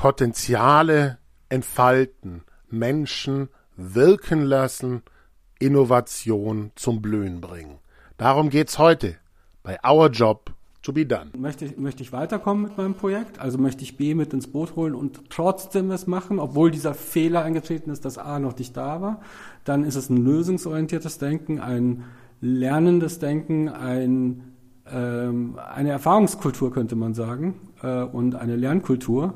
Potenziale entfalten, Menschen wirken lassen, Innovation zum Blühen bringen. Darum geht's heute bei Our Job to be done. Möchte ich, möchte ich weiterkommen mit meinem Projekt? Also möchte ich B mit ins Boot holen und trotzdem es machen, obwohl dieser Fehler eingetreten ist, dass A noch nicht da war? Dann ist es ein lösungsorientiertes Denken, ein lernendes Denken, ein, ähm, eine Erfahrungskultur könnte man sagen äh, und eine Lernkultur,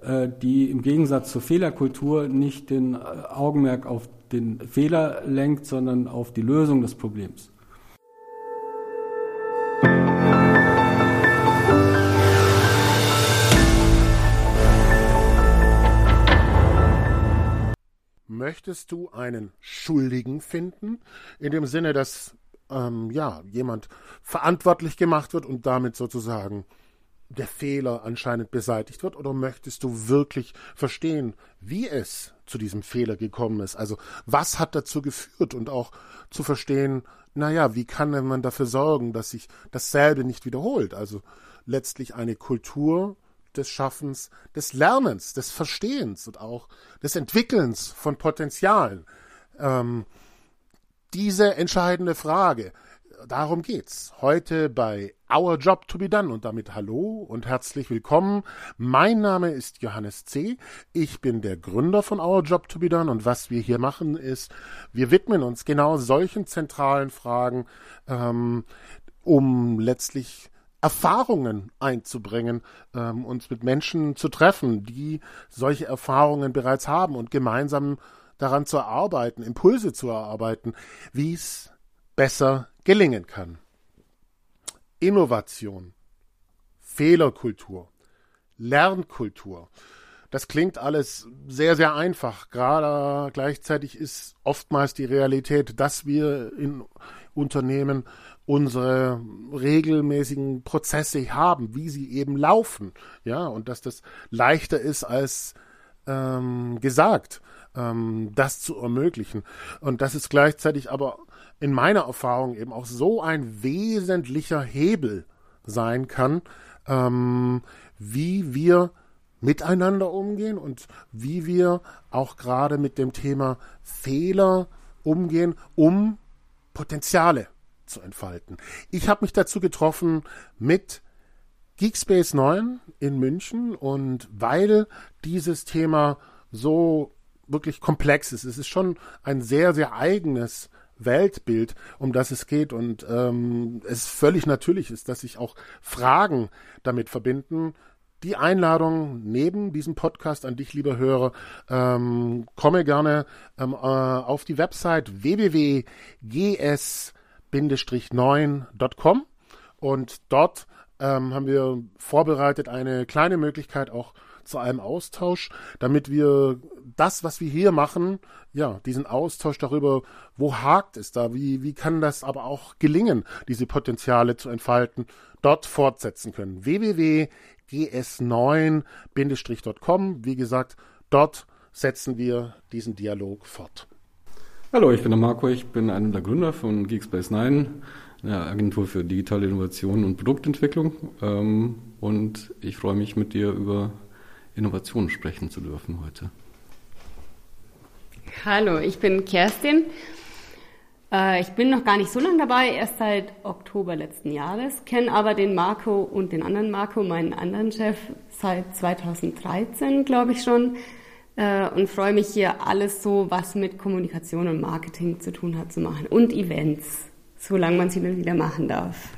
die im Gegensatz zur Fehlerkultur nicht den äh, Augenmerk auf den Fehler lenkt, sondern auf die Lösung des Problems. Möchtest du einen Schuldigen finden, in dem Sinne, dass ähm, ja jemand verantwortlich gemacht wird und damit sozusagen der Fehler anscheinend beseitigt wird, oder möchtest du wirklich verstehen, wie es zu diesem Fehler gekommen ist? Also was hat dazu geführt und auch zu verstehen, naja, wie kann man dafür sorgen, dass sich dasselbe nicht wiederholt? Also letztlich eine Kultur des Schaffens, des Lernens, des Verstehens und auch des Entwickelns von Potenzialen. Ähm, diese entscheidende Frage, darum geht's. Heute bei Our Job to be Done und damit hallo und herzlich willkommen. Mein Name ist Johannes C. Ich bin der Gründer von Our Job to be Done und was wir hier machen ist, wir widmen uns genau solchen zentralen Fragen, ähm, um letztlich Erfahrungen einzubringen, ähm, uns mit Menschen zu treffen, die solche Erfahrungen bereits haben und gemeinsam daran zu arbeiten, Impulse zu erarbeiten, wie es besser gelingen kann. Innovation, Fehlerkultur, Lernkultur. Das klingt alles sehr, sehr einfach. Gerade gleichzeitig ist oftmals die Realität, dass wir in Unternehmen unsere regelmäßigen Prozesse haben, wie sie eben laufen, ja, und dass das leichter ist als ähm, gesagt, ähm, das zu ermöglichen. Und das ist gleichzeitig aber in meiner Erfahrung eben auch so ein wesentlicher Hebel sein kann, ähm, wie wir miteinander umgehen und wie wir auch gerade mit dem Thema Fehler umgehen, um Potenziale zu entfalten. Ich habe mich dazu getroffen mit Geekspace 9 in München und weil dieses Thema so wirklich komplex ist, es ist schon ein sehr, sehr eigenes Weltbild, um das es geht und ähm, es völlig natürlich ist, dass sich auch Fragen damit verbinden. Die Einladung neben diesem Podcast an dich, lieber Hörer, ähm, komme gerne ähm, äh, auf die Website www.gs 9.com und dort ähm, haben wir vorbereitet eine kleine Möglichkeit auch zu einem Austausch, damit wir das, was wir hier machen, ja, diesen Austausch darüber, wo hakt es da, wie, wie kann das aber auch gelingen, diese Potenziale zu entfalten, dort fortsetzen können. www.gs9-.com, wie gesagt, dort setzen wir diesen Dialog fort. Hallo, ich bin der Marco, ich bin einer der Gründer von Geekspace 9, einer Agentur für digitale Innovation und Produktentwicklung. Ähm, und ich freue mich, mit dir über Innovationen sprechen zu dürfen heute. Hallo, ich bin Kerstin. Äh, ich bin noch gar nicht so lange dabei, erst seit Oktober letzten Jahres, kenne aber den Marco und den anderen Marco, meinen anderen Chef, seit 2013, glaube ich schon äh, und freue mich hier alles so, was mit Kommunikation und Marketing zu tun hat, zu machen und Events, solange man sie dann wieder machen darf.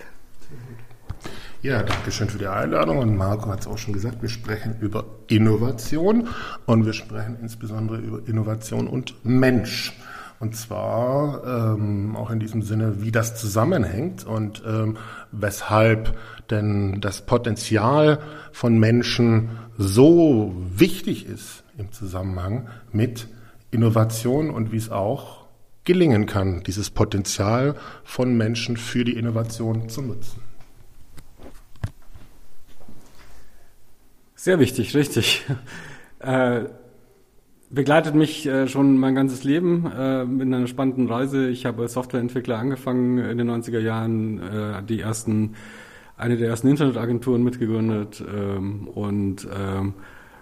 Ja, danke schön für die Einladung. Und Marco hat es auch schon gesagt, wir sprechen über Innovation und wir sprechen insbesondere über Innovation und Mensch. Und zwar ähm, auch in diesem Sinne, wie das zusammenhängt und ähm, weshalb denn das Potenzial von Menschen so wichtig ist im Zusammenhang mit Innovation und wie es auch gelingen kann, dieses Potenzial von Menschen für die Innovation zu nutzen. Sehr wichtig, richtig. Äh, begleitet mich äh, schon mein ganzes Leben äh, in einer spannenden Reise. Ich habe als Softwareentwickler angefangen in den 90er Jahren, äh, die ersten, eine der ersten Internetagenturen mitgegründet ähm, und ähm,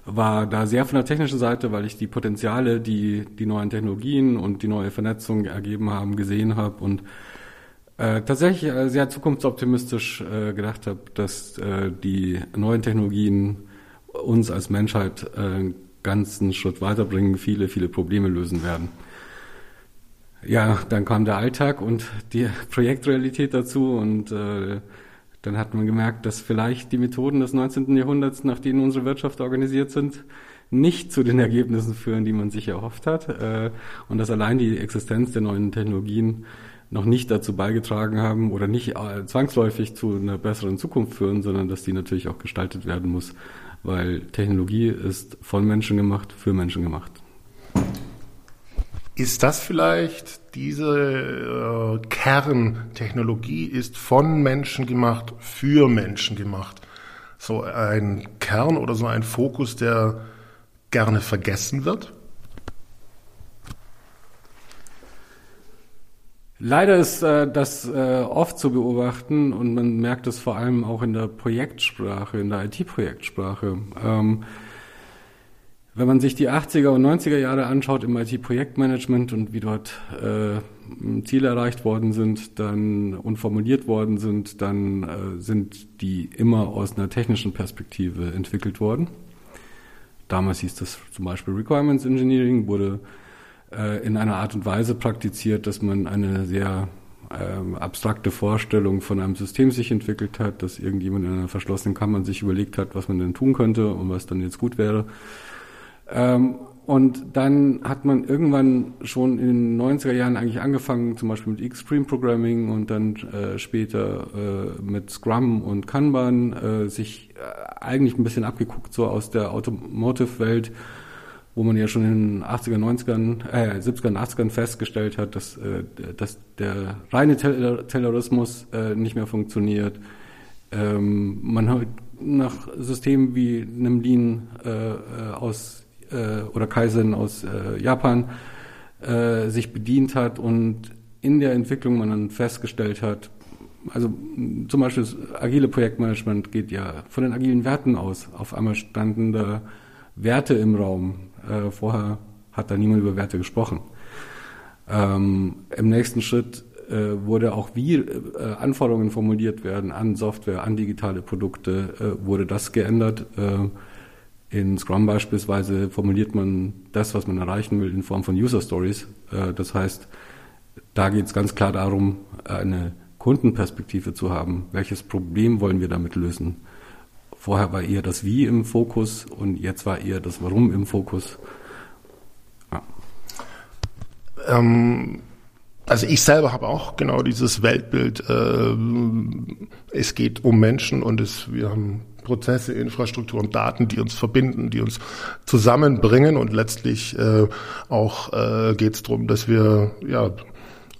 war da sehr von der technischen Seite, weil ich die Potenziale, die die neuen Technologien und die neue Vernetzung ergeben haben, gesehen habe und äh, tatsächlich äh, sehr zukunftsoptimistisch äh, gedacht habe, dass äh, die neuen Technologien uns als Menschheit äh, einen ganzen Schritt weiterbringen, viele, viele Probleme lösen werden. Ja, dann kam der Alltag und die Projektrealität dazu und äh, dann hat man gemerkt, dass vielleicht die Methoden des 19. Jahrhunderts, nach denen unsere Wirtschaft organisiert sind, nicht zu den Ergebnissen führen, die man sich erhofft hat. Äh, und dass allein die Existenz der neuen Technologien noch nicht dazu beigetragen haben oder nicht äh, zwangsläufig zu einer besseren Zukunft führen, sondern dass die natürlich auch gestaltet werden muss, weil Technologie ist von Menschen gemacht, für Menschen gemacht. Ist das vielleicht diese äh, Kerntechnologie ist von Menschen gemacht, für Menschen gemacht? So ein Kern oder so ein Fokus, der gerne vergessen wird? Leider ist äh, das äh, oft zu beobachten und man merkt es vor allem auch in der Projektsprache, in der IT-Projektsprache. Ähm, wenn man sich die 80er und 90er Jahre anschaut im IT-Projektmanagement und wie dort äh, Ziele erreicht worden sind, dann und formuliert worden sind, dann äh, sind die immer aus einer technischen Perspektive entwickelt worden. Damals hieß das zum Beispiel Requirements Engineering, wurde äh, in einer Art und Weise praktiziert, dass man eine sehr äh, abstrakte Vorstellung von einem System sich entwickelt hat, dass irgendjemand in einer verschlossenen Kammer sich überlegt hat, was man denn tun könnte und was dann jetzt gut wäre. Ähm, und dann hat man irgendwann schon in den 90er Jahren eigentlich angefangen, zum Beispiel mit Extreme Programming und dann äh, später äh, mit Scrum und Kanban, äh, sich äh, eigentlich ein bisschen abgeguckt, so aus der Automotive-Welt, wo man ja schon in den 80er, 90ern, äh, 70er und 80ern festgestellt hat, dass, äh, dass der reine Taylorismus äh, nicht mehr funktioniert. Ähm, man hat nach Systemen wie einem äh, äh aus äh, oder Kaizen aus äh, Japan äh, sich bedient hat und in der Entwicklung man dann festgestellt hat, also zum Beispiel das agile Projektmanagement geht ja von den agilen Werten aus. Auf einmal standen da Werte im Raum. Äh, vorher hat da niemand über Werte gesprochen. Ähm, Im nächsten Schritt äh, wurde auch wie äh, Anforderungen formuliert werden an Software, an digitale Produkte, äh, wurde das geändert. Äh, in Scrum beispielsweise formuliert man das, was man erreichen will, in Form von User Stories. Äh, das heißt, da geht es ganz klar darum, eine Kundenperspektive zu haben. Welches Problem wollen wir damit lösen? Vorher war eher das Wie im Fokus und jetzt war eher das Warum im Fokus. Ja. Ähm, also ich selber habe auch genau dieses Weltbild. Äh, es geht um Menschen und es, wir haben Prozesse, Infrastruktur und Daten, die uns verbinden, die uns zusammenbringen und letztlich äh, auch äh, geht es darum, dass wir ja,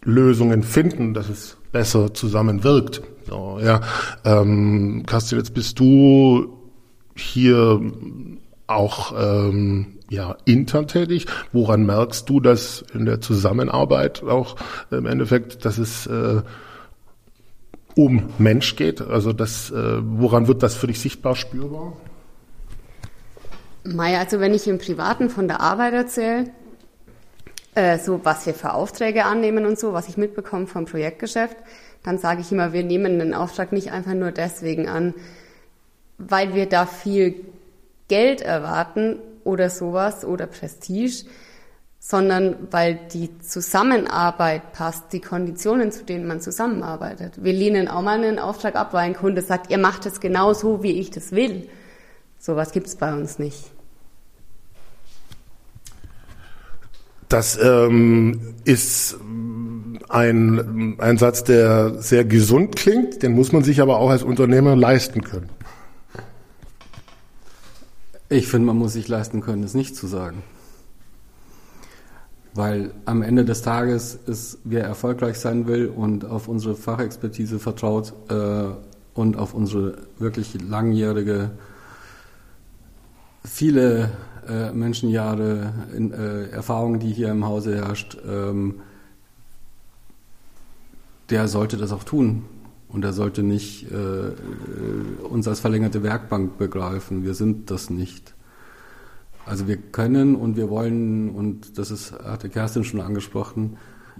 Lösungen finden, dass es besser zusammenwirkt. So, ja. ähm, jetzt bist du hier auch ähm, ja, intern tätig. Woran merkst du das in der Zusammenarbeit auch im Endeffekt, dass es äh, um Mensch geht? Also das, äh, woran wird das für dich sichtbar spürbar? Maya, also wenn ich im Privaten von der Arbeit erzähle, äh, so was wir für Aufträge annehmen und so, was ich mitbekomme vom Projektgeschäft, dann sage ich immer, wir nehmen den Auftrag nicht einfach nur deswegen an, weil wir da viel Geld erwarten oder sowas oder Prestige, sondern weil die Zusammenarbeit passt, die Konditionen, zu denen man zusammenarbeitet. Wir lehnen auch mal einen Auftrag ab, weil ein Kunde sagt, ihr macht es genau so, wie ich das will. Sowas gibt es bei uns nicht. Das ähm, ist ein, ein Satz, der sehr gesund klingt, den muss man sich aber auch als Unternehmer leisten können. Ich finde, man muss sich leisten können, es nicht zu sagen. Weil am Ende des Tages ist, wer erfolgreich sein will und auf unsere Fachexpertise vertraut äh, und auf unsere wirklich langjährige, viele äh, Menschenjahre in, äh, Erfahrung, die hier im Hause herrscht, ähm, der sollte das auch tun. Und er sollte nicht äh, uns als verlängerte Werkbank begreifen. Wir sind das nicht. Also wir können und wir wollen, und das ist, hatte Kerstin schon angesprochen,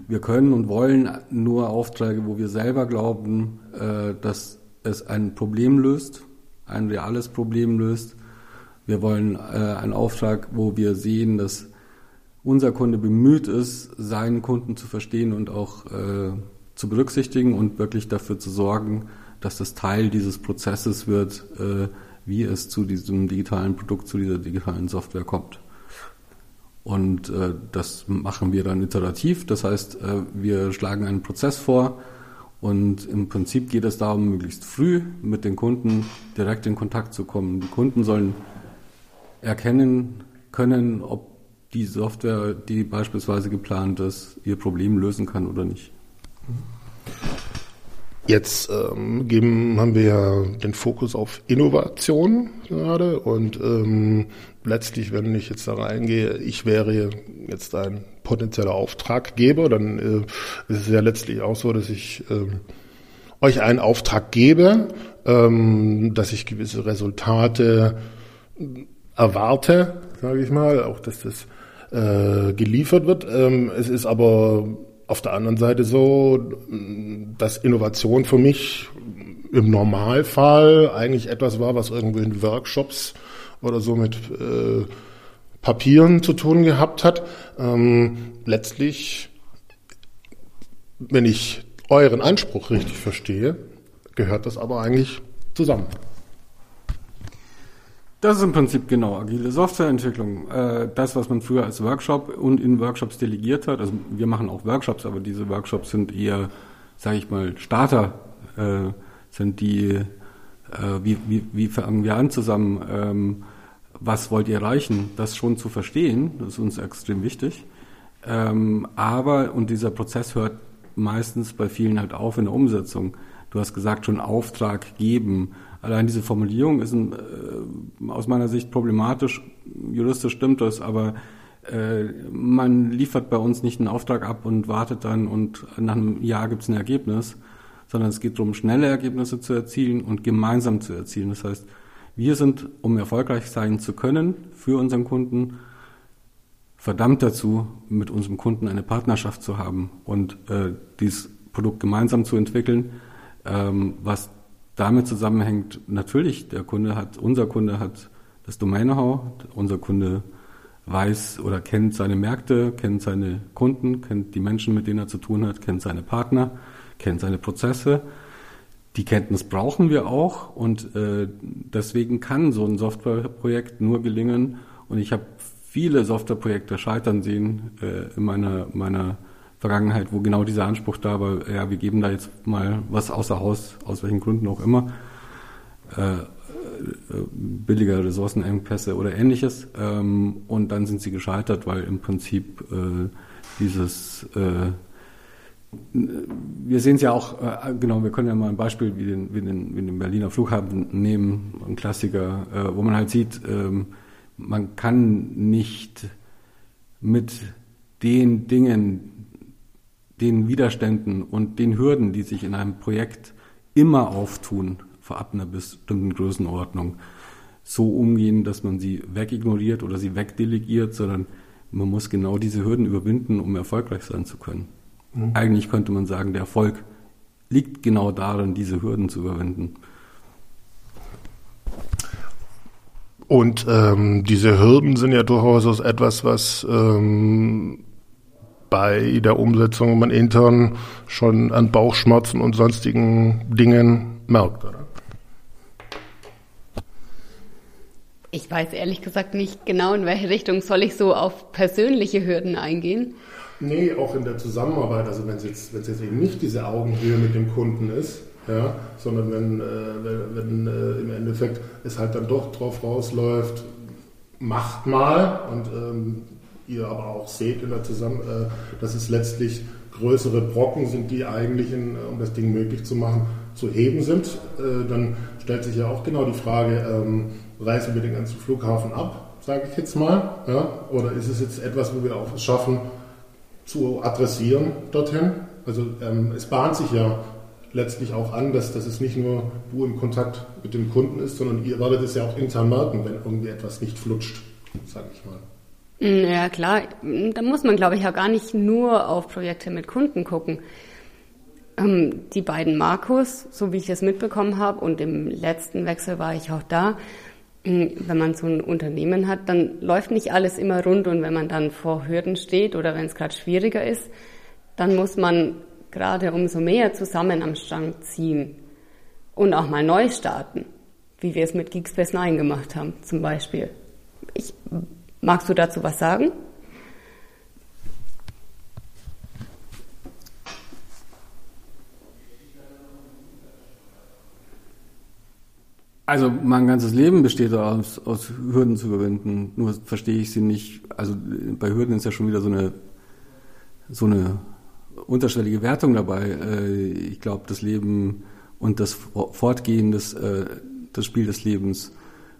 wir können und wollen nur Aufträge, wo wir selber glauben, äh, dass es ein Problem löst, ein reales Problem löst. Wir wollen äh, einen Auftrag, wo wir sehen, dass unser Kunde bemüht ist, seinen Kunden zu verstehen und auch äh, zu berücksichtigen und wirklich dafür zu sorgen, dass das Teil dieses Prozesses wird, äh, wie es zu diesem digitalen Produkt, zu dieser digitalen Software kommt. Und äh, das machen wir dann iterativ. Das heißt, äh, wir schlagen einen Prozess vor und im Prinzip geht es darum, möglichst früh mit den Kunden direkt in Kontakt zu kommen. Die Kunden sollen erkennen können, ob die Software, die beispielsweise geplant ist, ihr Problem lösen kann oder nicht. Jetzt ähm, geben, haben wir ja den Fokus auf Innovation gerade und ähm, letztlich, wenn ich jetzt da reingehe, ich wäre jetzt ein potenzieller Auftraggeber, dann äh, ist es ja letztlich auch so, dass ich äh, euch einen Auftrag gebe, ähm, dass ich gewisse Resultate erwarte, sage ich mal, auch dass das äh, geliefert wird. Ähm, es ist aber auf der anderen Seite so, dass Innovation für mich im Normalfall eigentlich etwas war, was irgendwo in Workshops oder so mit äh, Papieren zu tun gehabt hat. Ähm, letztlich, wenn ich euren Anspruch richtig verstehe, gehört das aber eigentlich zusammen. Das ist im Prinzip genau agile Softwareentwicklung. Äh, das, was man früher als Workshop und in Workshops delegiert hat. Also wir machen auch Workshops, aber diese Workshops sind eher, sage ich mal, Starter. Äh, sind die, äh, wie, wie, wie fangen wir an zusammen? Ähm, was wollt ihr erreichen? Das schon zu verstehen, das ist uns extrem wichtig. Ähm, aber, und dieser Prozess hört meistens bei vielen halt auf in der Umsetzung. Du hast gesagt, schon Auftrag geben Allein diese Formulierung ist ein, äh, aus meiner Sicht problematisch. Juristisch stimmt das, aber äh, man liefert bei uns nicht einen Auftrag ab und wartet dann und nach einem Jahr gibt es ein Ergebnis, sondern es geht darum, schnelle Ergebnisse zu erzielen und gemeinsam zu erzielen. Das heißt, wir sind, um erfolgreich sein zu können für unseren Kunden, verdammt dazu, mit unserem Kunden eine Partnerschaft zu haben und äh, dieses Produkt gemeinsam zu entwickeln, ähm, was damit zusammenhängt natürlich, der Kunde hat, unser Kunde hat das Domain-Know-how, unser Kunde weiß oder kennt seine Märkte, kennt seine Kunden, kennt die Menschen, mit denen er zu tun hat, kennt seine Partner, kennt seine Prozesse. Die Kenntnis brauchen wir auch und äh, deswegen kann so ein Softwareprojekt nur gelingen. Und ich habe viele Softwareprojekte scheitern sehen äh, in meiner, meiner Vergangenheit, wo genau dieser Anspruch da war, ja, wir geben da jetzt mal was außer Haus, aus welchen Gründen auch immer, äh, äh, billige Ressourcenengpässe oder ähnliches. Ähm, und dann sind sie gescheitert, weil im Prinzip äh, dieses äh, wir sehen es ja auch, äh, genau, wir können ja mal ein Beispiel wie den, wie den, wie den Berliner Flughafen nehmen, ein Klassiker, äh, wo man halt sieht, ähm, man kann nicht mit den Dingen, den Widerständen und den Hürden, die sich in einem Projekt immer auftun, vorab einer bestimmten Größenordnung, so umgehen, dass man sie wegignoriert oder sie wegdelegiert, sondern man muss genau diese Hürden überwinden, um erfolgreich sein zu können. Mhm. Eigentlich könnte man sagen, der Erfolg liegt genau darin, diese Hürden zu überwinden. Und ähm, diese Hürden sind ja durchaus etwas, was ähm, bei der Umsetzung man intern schon an Bauchschmerzen und sonstigen Dingen merkt, oder? Ich weiß ehrlich gesagt nicht genau, in welche Richtung soll ich so auf persönliche Hürden eingehen. Nee, auch in der Zusammenarbeit, also wenn es jetzt, wenn es jetzt eben nicht diese Augenhöhe mit dem Kunden ist, ja, sondern wenn, äh, wenn, wenn äh, im Endeffekt es halt dann doch drauf rausläuft, macht mal und ähm, ihr aber auch seht in der Zusammen äh, dass es letztlich größere Brocken sind, die eigentlich, in, um das Ding möglich zu machen, zu heben sind. Äh, dann stellt sich ja auch genau die Frage, ähm, reißen wir den ganzen Flughafen ab, sage ich jetzt mal, ja? oder ist es jetzt etwas, wo wir auch es schaffen, zu adressieren dorthin? Also ähm, es bahnt sich ja letztlich auch an, dass, dass es nicht nur du im Kontakt mit dem Kunden ist, sondern ihr werdet es ja auch intern merken, wenn irgendwie etwas nicht flutscht. sag ich mal. Ja, klar. Da muss man, glaube ich, ja gar nicht nur auf Projekte mit Kunden gucken. Ähm, die beiden Markus, so wie ich das mitbekommen habe, und im letzten Wechsel war ich auch da, ähm, wenn man so ein Unternehmen hat, dann läuft nicht alles immer rund und wenn man dann vor Hürden steht oder wenn es gerade schwieriger ist, dann muss man gerade umso mehr zusammen am Strang ziehen und auch mal neu starten, wie wir es mit Geekspace 9 gemacht haben zum Beispiel. Ich Magst du dazu was sagen? Also mein ganzes Leben besteht aus, aus Hürden zu überwinden. Nur verstehe ich sie nicht. Also bei Hürden ist ja schon wieder so eine so eine unterschwellige Wertung dabei. Äh, ich glaube, das Leben und das Fortgehen des äh, das Spiel des Lebens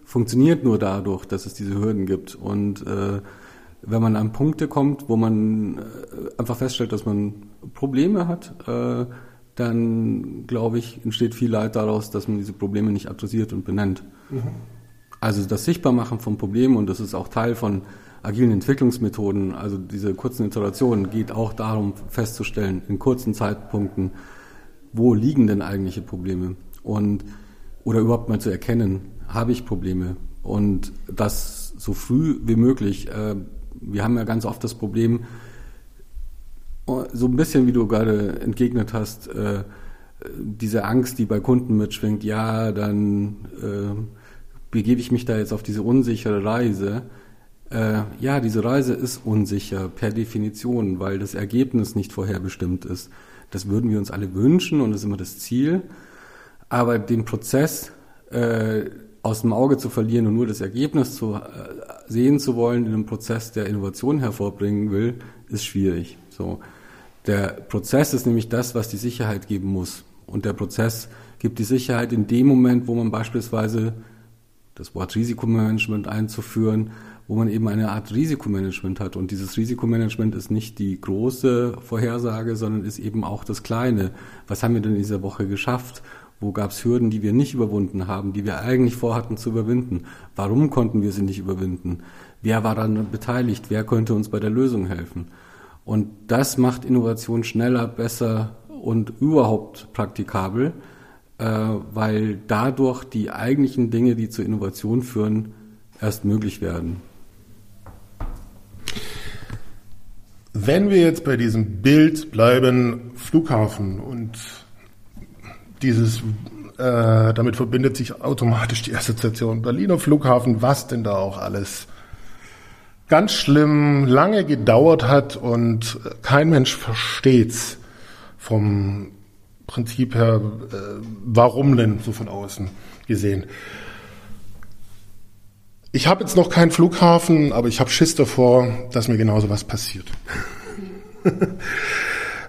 funktioniert nur dadurch, dass es diese Hürden gibt. Und äh, wenn man an Punkte kommt, wo man äh, einfach feststellt, dass man Probleme hat, äh, dann glaube ich, entsteht viel Leid daraus, dass man diese Probleme nicht adressiert und benennt. Mhm. Also das Sichtbarmachen von Problemen und das ist auch Teil von agilen Entwicklungsmethoden, also diese kurzen Iterationen, geht auch darum festzustellen, in kurzen Zeitpunkten, wo liegen denn eigentliche Probleme und oder überhaupt mal zu erkennen, habe ich Probleme und das so früh wie möglich. Äh, wir haben ja ganz oft das Problem, so ein bisschen wie du gerade entgegnet hast, äh, diese Angst, die bei Kunden mitschwingt, ja, dann äh, begebe ich mich da jetzt auf diese unsichere Reise. ja, diese Reise ist unsicher per Definition, weil das Ergebnis nicht vorherbestimmt ist. Das würden wir uns alle wünschen und das ist immer das Ziel. Aber den Prozess aus dem Auge zu verlieren und nur das Ergebnis zu äh, sehen zu wollen in einem Prozess, der Innovation hervorbringen will, ist schwierig. So. Der Prozess ist nämlich das, was die Sicherheit geben muss. Und der Prozess gibt die Sicherheit in dem Moment, wo man beispielsweise das Wort Risikomanagement einzuführen, wo man eben eine Art Risikomanagement hat. Und dieses Risikomanagement ist nicht die große Vorhersage, sondern ist eben auch das Kleine. Was haben wir denn in dieser Woche geschafft? Wo gab es Hürden, die wir nicht überwunden haben, die wir eigentlich vorhatten zu überwinden? Warum konnten wir sie nicht überwinden? Wer war daran beteiligt? Wer könnte uns bei der Lösung helfen? Und das macht Innovation schneller, besser und überhaupt praktikabel, äh, weil dadurch die eigentlichen Dinge, die zur Innovation führen, erst möglich werden. Wenn wir jetzt bei diesem Bild bleiben, Flughafen und dieses, äh, damit verbindet sich automatisch die Assoziation Berliner Flughafen, was denn da auch alles ganz schlimm lange gedauert hat und kein Mensch versteht's vom Prinzip her, äh, warum denn so von außen gesehen. Ich habe jetzt noch keinen Flughafen, aber ich habe Schiss davor, dass mir genauso was passiert.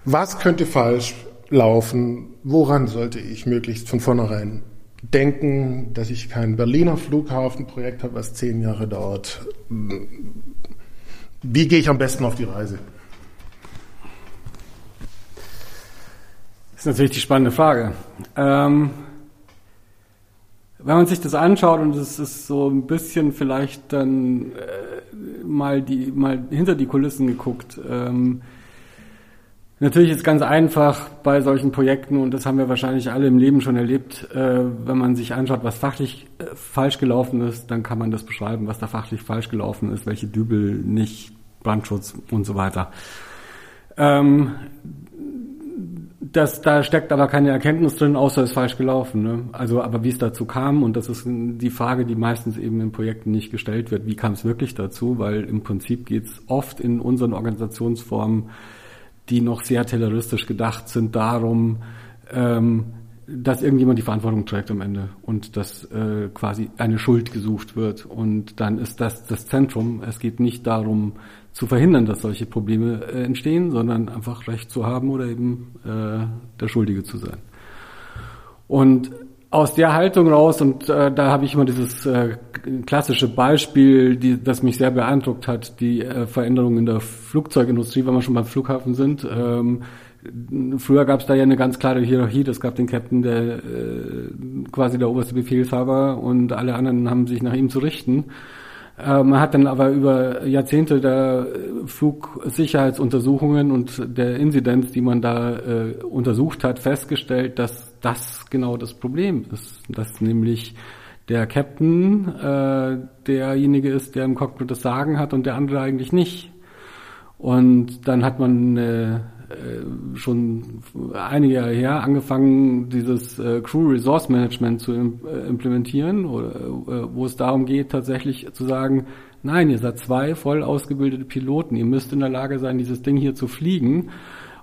was könnte falsch laufen? Woran sollte ich möglichst von vornherein denken, dass ich kein Berliner Flughafenprojekt habe, was zehn Jahre dauert? Wie gehe ich am besten auf die Reise? Das ist natürlich die spannende Frage. Ähm, wenn man sich das anschaut und es ist so ein bisschen vielleicht dann äh, mal die mal hinter die Kulissen geguckt, ähm, Natürlich ist ganz einfach bei solchen Projekten, und das haben wir wahrscheinlich alle im Leben schon erlebt, äh, wenn man sich anschaut, was fachlich äh, falsch gelaufen ist, dann kann man das beschreiben, was da fachlich falsch gelaufen ist, welche Dübel nicht, Brandschutz und so weiter. Ähm, das, da steckt aber keine Erkenntnis drin, außer es ist falsch gelaufen. Ne? Also, aber wie es dazu kam, und das ist die Frage, die meistens eben in Projekten nicht gestellt wird, wie kam es wirklich dazu? Weil im Prinzip geht es oft in unseren Organisationsformen die noch sehr terroristisch gedacht sind, darum, ähm, dass irgendjemand die Verantwortung trägt am Ende und dass äh, quasi eine Schuld gesucht wird. Und dann ist das das Zentrum. Es geht nicht darum zu verhindern, dass solche Probleme äh, entstehen, sondern einfach Recht zu haben oder eben äh, der Schuldige zu sein. Und aus der Haltung raus, und äh, da habe ich immer dieses äh, klassische Beispiel, die, das mich sehr beeindruckt hat, die äh, Veränderung in der Flugzeugindustrie, wenn wir schon beim Flughafen sind. Ähm, früher gab es da ja eine ganz klare Hierarchie, das gab den Captain, der äh, quasi der oberste Befehlshaber und alle anderen haben sich nach ihm zu richten. Äh, man hat dann aber über Jahrzehnte der Flugsicherheitsuntersuchungen und der Inzidenz, die man da äh, untersucht hat, festgestellt, dass das genau das Problem ist. Dass nämlich der Captain äh, derjenige ist, der im Cockpit das Sagen hat und der andere eigentlich nicht. Und dann hat man äh, äh, schon einige Jahre her angefangen, dieses äh, Crew Resource Management zu im, äh, implementieren, oder, äh, wo es darum geht, tatsächlich zu sagen, nein, ihr seid zwei voll ausgebildete Piloten, ihr müsst in der Lage sein, dieses Ding hier zu fliegen.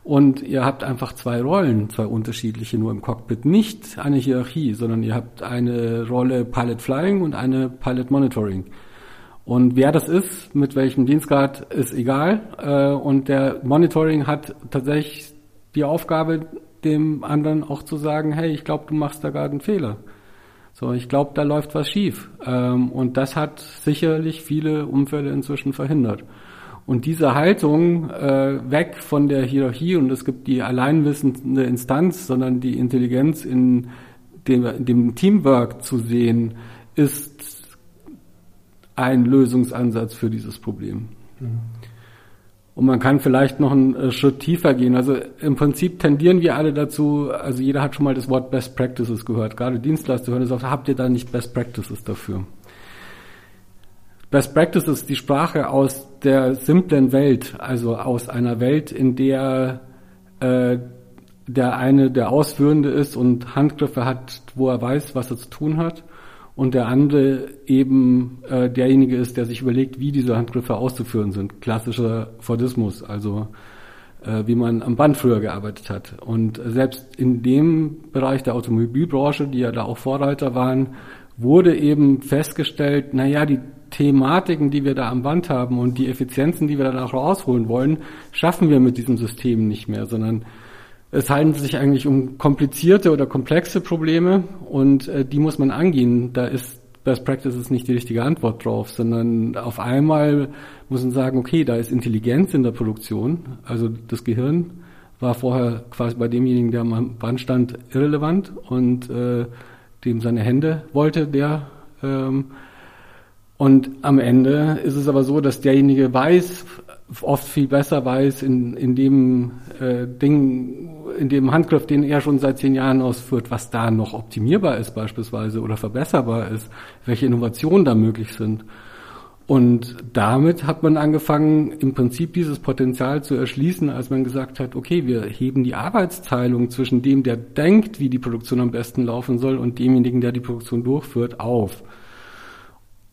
Und ihr habt einfach zwei Rollen, zwei unterschiedliche nur im Cockpit. Nicht eine Hierarchie, sondern ihr habt eine Rolle Pilot Flying und eine Pilot Monitoring. Und wer das ist, mit welchem Dienstgrad, ist egal. Äh, und der Monitoring hat tatsächlich die Aufgabe, dem anderen auch zu sagen, hey, ich glaube, du machst da gerade einen Fehler. So, ich glaube, da läuft was schief. Ähm, und das hat sicherlich viele Unfälle inzwischen verhindert. Und diese Haltung äh, weg von der Hierarchie und es gibt die alleinwissende Instanz, sondern die Intelligenz in dem, in dem Teamwork zu sehen, ist ein Lösungsansatz für dieses Problem. Mhm. Und man kann vielleicht noch einen äh, Schritt tiefer gehen. Also im Prinzip tendieren wir alle dazu, also jeder hat schon mal das Wort Best Practices gehört. Gerade Dienstleister hören es auch, habt ihr da nicht Best Practices dafür? Best Practices ist die Sprache aus der simplen Welt, also aus einer Welt, in der äh, der eine der Ausführende ist und Handgriffe hat, wo er weiß, was er zu tun hat und der andere eben äh, derjenige ist, der sich überlegt, wie diese Handgriffe auszuführen sind. Klassischer Fordismus, also äh, wie man am Band früher gearbeitet hat. Und selbst in dem Bereich der Automobilbranche, die ja da auch Vorreiter waren, wurde eben festgestellt, naja, die Thematiken, die wir da am Band haben und die Effizienzen, die wir da auch rausholen wollen, schaffen wir mit diesem System nicht mehr, sondern es handelt sich eigentlich um komplizierte oder komplexe Probleme und äh, die muss man angehen. Da ist Best Practices nicht die richtige Antwort drauf, sondern auf einmal muss man sagen, okay, da ist Intelligenz in der Produktion, also das Gehirn war vorher quasi bei demjenigen, der am Band stand, irrelevant und äh, dem seine Hände wollte, der ähm, und am Ende ist es aber so, dass derjenige weiß, oft viel besser weiß in, in dem äh, Ding, in dem Handgriff, den er schon seit zehn Jahren ausführt, was da noch optimierbar ist beispielsweise oder verbesserbar ist, welche Innovationen da möglich sind. Und damit hat man angefangen, im Prinzip dieses Potenzial zu erschließen, als man gesagt hat, okay, wir heben die Arbeitsteilung zwischen dem, der denkt, wie die Produktion am besten laufen soll, und demjenigen, der die Produktion durchführt, auf.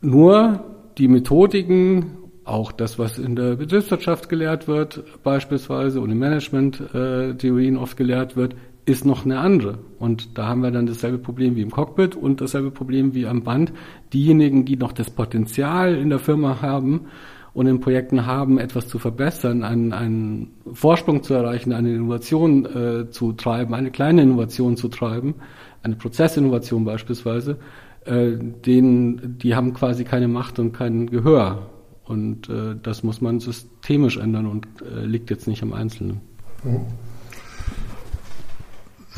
Nur die Methodiken auch das, was in der Betriebswirtschaft gelehrt wird, beispielsweise, und in Management-Theorien oft gelehrt wird, ist noch eine andere. Und da haben wir dann dasselbe Problem wie im Cockpit und dasselbe Problem wie am Band. Diejenigen, die noch das Potenzial in der Firma haben und in Projekten haben, etwas zu verbessern, einen, einen Vorsprung zu erreichen, eine Innovation äh, zu treiben, eine kleine Innovation zu treiben, eine Prozessinnovation beispielsweise, äh, denen, die haben quasi keine Macht und kein Gehör. Und äh, das muss man systemisch ändern und äh, liegt jetzt nicht am Einzelnen.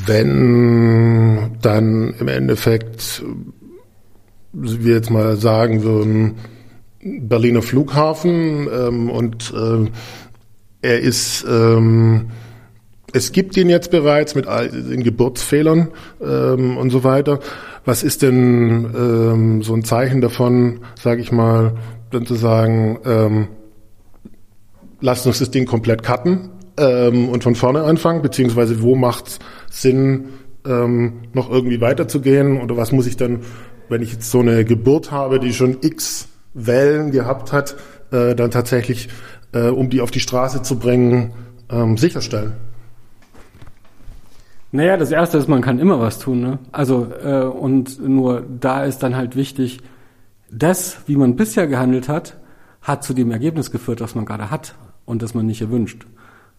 Wenn dann im Endeffekt wir jetzt mal sagen würden, Berliner Flughafen ähm, und äh, er ist, ähm, es gibt ihn jetzt bereits mit all den Geburtsfehlern ähm, und so weiter. Was ist denn ähm, so ein Zeichen davon, sage ich mal, dann zu sagen, ähm, lasst uns das Ding komplett cutten ähm, und von vorne anfangen, beziehungsweise wo macht es Sinn, ähm, noch irgendwie weiterzugehen oder was muss ich dann, wenn ich jetzt so eine Geburt habe, die schon x Wellen gehabt hat, äh, dann tatsächlich, äh, um die auf die Straße zu bringen, ähm, sicherstellen? Naja, das Erste ist, man kann immer was tun. Ne? Also äh, und nur da ist dann halt wichtig, das, wie man bisher gehandelt hat, hat zu dem Ergebnis geführt, was man gerade hat und das man nicht erwünscht.